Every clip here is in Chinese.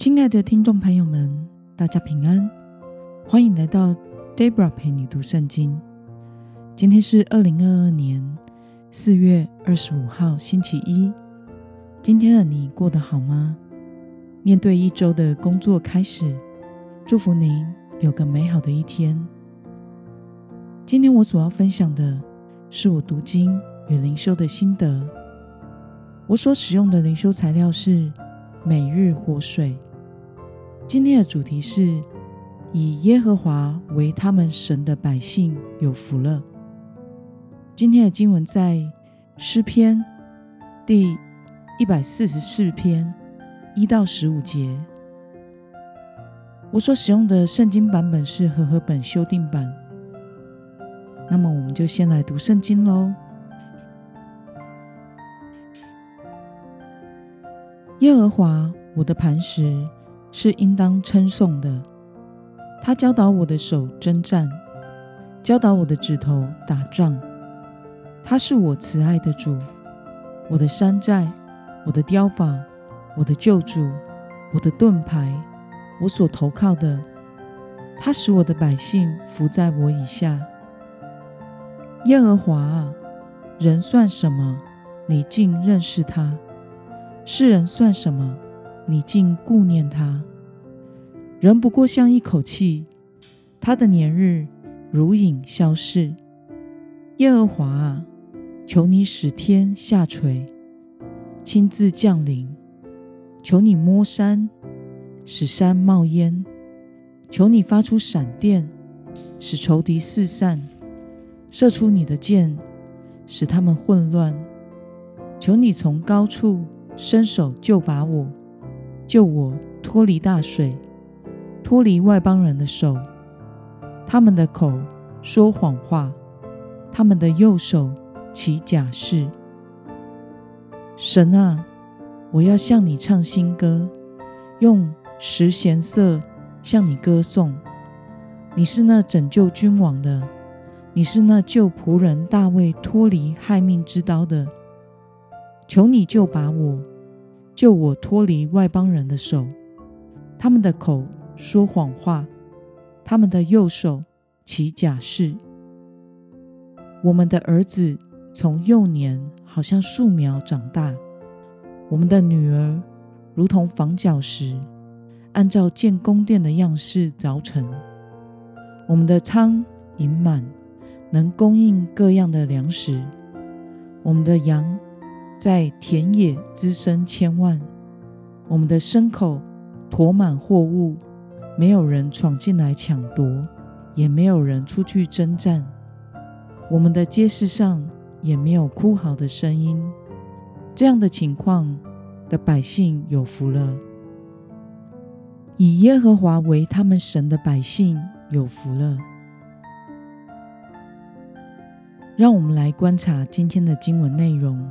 亲爱的听众朋友们，大家平安，欢迎来到 Debra 陪你读圣经。今天是二零二二年四月二十五号，星期一。今天的你过得好吗？面对一周的工作开始，祝福您有个美好的一天。今天我所要分享的是我读经与灵修的心得。我所使用的灵修材料是每日活水。今天的主题是以耶和华为他们神的百姓有福了。今天的经文在诗篇第一百四十四篇一到十五节。我所使用的圣经版本是和合本修订版。那么，我们就先来读圣经喽。耶和华，我的磐石。是应当称颂的。他教导我的手征战，教导我的指头打仗。他是我慈爱的主，我的山寨，我的碉堡，我的救主，我的盾牌，我所投靠的。他使我的百姓伏在我以下。耶和华啊，人算什么？你竟认识他？世人算什么？你竟顾念他？人不过像一口气，他的年日如影消逝。耶和华啊，求你使天下垂，亲自降临；求你摸山，使山冒烟；求你发出闪电，使仇敌四散；射出你的箭，使他们混乱；求你从高处伸手救拔我。救我脱离大水，脱离外邦人的手。他们的口说谎话，他们的右手起假誓。神啊，我要向你唱新歌，用十弦瑟向你歌颂。你是那拯救君王的，你是那救仆人大卫脱离害命之刀的。求你救拔我。救我脱离外邦人的手，他们的口说谎话，他们的右手起假誓。我们的儿子从幼年好像树苗长大，我们的女儿如同房角石，按照建宫殿的样式凿成。我们的仓盈满，能供应各样的粮食。我们的羊。在田野滋生千万，我们的牲口驮满货物，没有人闯进来抢夺，也没有人出去征战。我们的街市上也没有哭嚎的声音。这样的情况的百姓有福了，以耶和华为他们神的百姓有福了。让我们来观察今天的经文内容。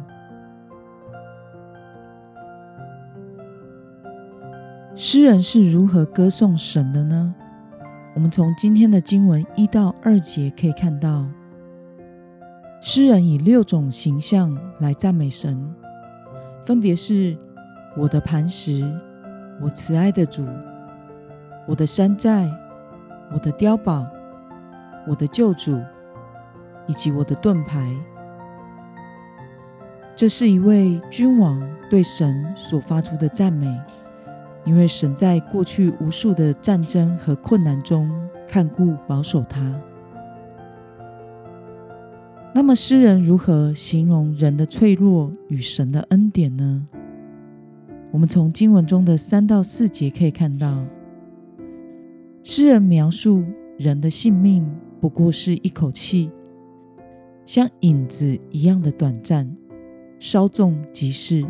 诗人是如何歌颂神的呢？我们从今天的经文一到二节可以看到，诗人以六种形象来赞美神，分别是我的磐石、我慈爱的主、我的山寨、我的碉堡、我的救主，以及我的盾牌。这是一位君王对神所发出的赞美。因为神在过去无数的战争和困难中看顾保守他。那么，诗人如何形容人的脆弱与神的恩典呢？我们从经文中的三到四节可以看到，诗人描述人的性命不过是一口气，像影子一样的短暂，稍纵即逝，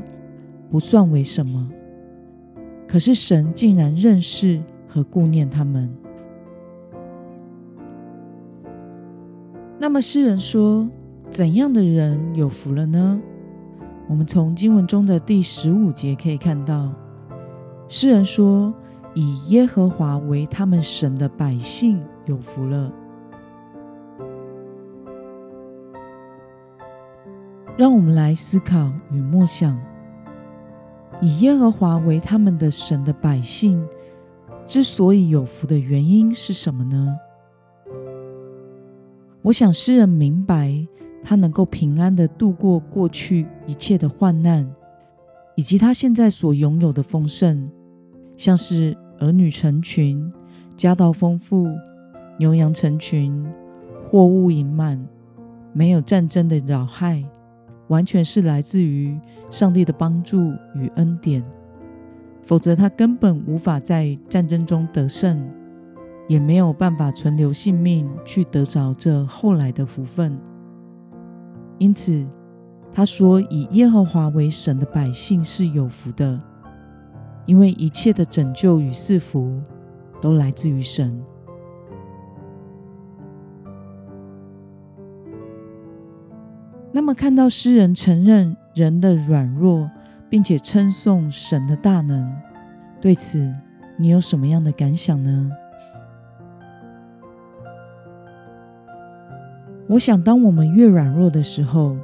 不算为什么。可是神竟然认识和顾念他们。那么诗人说，怎样的人有福了呢？我们从经文中的第十五节可以看到，诗人说：“以耶和华为他们神的百姓有福了。”让我们来思考与默想。以耶和华为他们的神的百姓，之所以有福的原因是什么呢？我想诗人明白，他能够平安的度过过去一切的患难，以及他现在所拥有的丰盛，像是儿女成群、家道丰富、牛羊成群、货物盈满，没有战争的扰害。完全是来自于上帝的帮助与恩典，否则他根本无法在战争中得胜，也没有办法存留性命去得着这后来的福分。因此，他说：“以耶和华为神的百姓是有福的，因为一切的拯救与赐福都来自于神。”那么，看到诗人承认人的软弱，并且称颂神的大能，对此你有什么样的感想呢？我想，当我们越软弱的时候，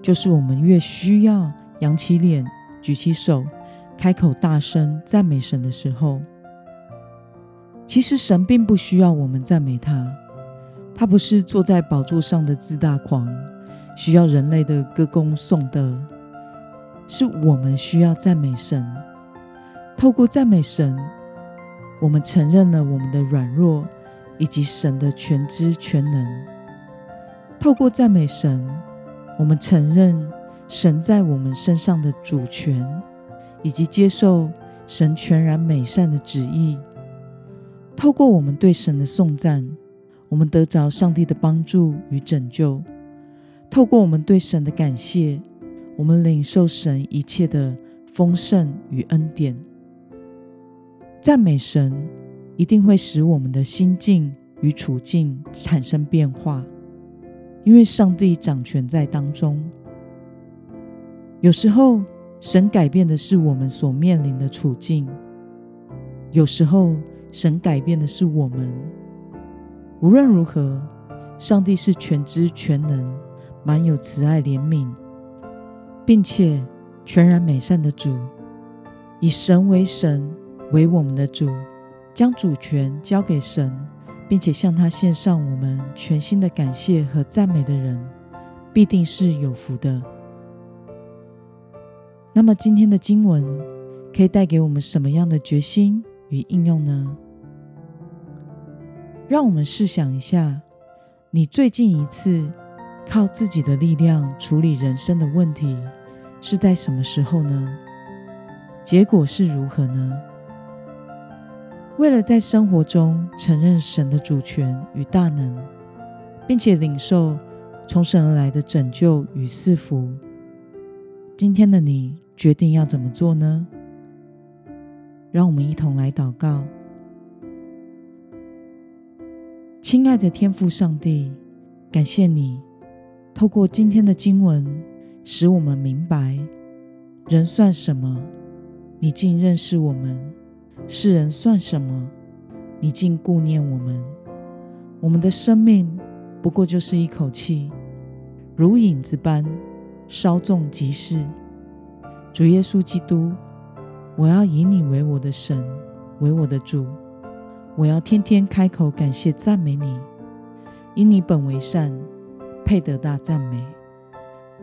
就是我们越需要扬起脸、举起手、开口大声赞美神的时候。其实，神并不需要我们赞美他，他不是坐在宝座上的自大狂。需要人类的歌功颂德，是我们需要赞美神。透过赞美神，我们承认了我们的软弱以及神的全知全能。透过赞美神，我们承认神在我们身上的主权，以及接受神全然美善的旨意。透过我们对神的颂赞，我们得着上帝的帮助与拯救。透过我们对神的感谢，我们领受神一切的丰盛与恩典。赞美神一定会使我们的心境与处境产生变化，因为上帝掌权在当中。有时候，神改变的是我们所面临的处境；有时候，神改变的是我们。无论如何，上帝是全知全能。满有慈爱怜悯，并且全然美善的主，以神为神为我们的主，将主权交给神，并且向他献上我们全新的感谢和赞美的人，必定是有福的。那么，今天的经文可以带给我们什么样的决心与应用呢？让我们试想一下，你最近一次。靠自己的力量处理人生的问题，是在什么时候呢？结果是如何呢？为了在生活中承认神的主权与大能，并且领受从神而来的拯救与赐福，今天的你决定要怎么做呢？让我们一同来祷告，亲爱的天父上帝，感谢你。透过今天的经文，使我们明白，人算什么？你竟认识我们；世人算什么？你竟顾念我们。我们的生命不过就是一口气，如影子般稍纵即逝。主耶稣基督，我要以你为我的神，为我的主。我要天天开口感谢赞美你，因你本为善。配得大赞美！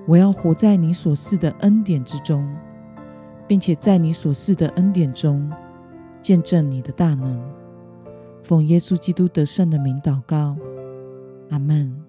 我要活在你所赐的恩典之中，并且在你所赐的恩典中见证你的大能。奉耶稣基督得胜的名祷告，阿门。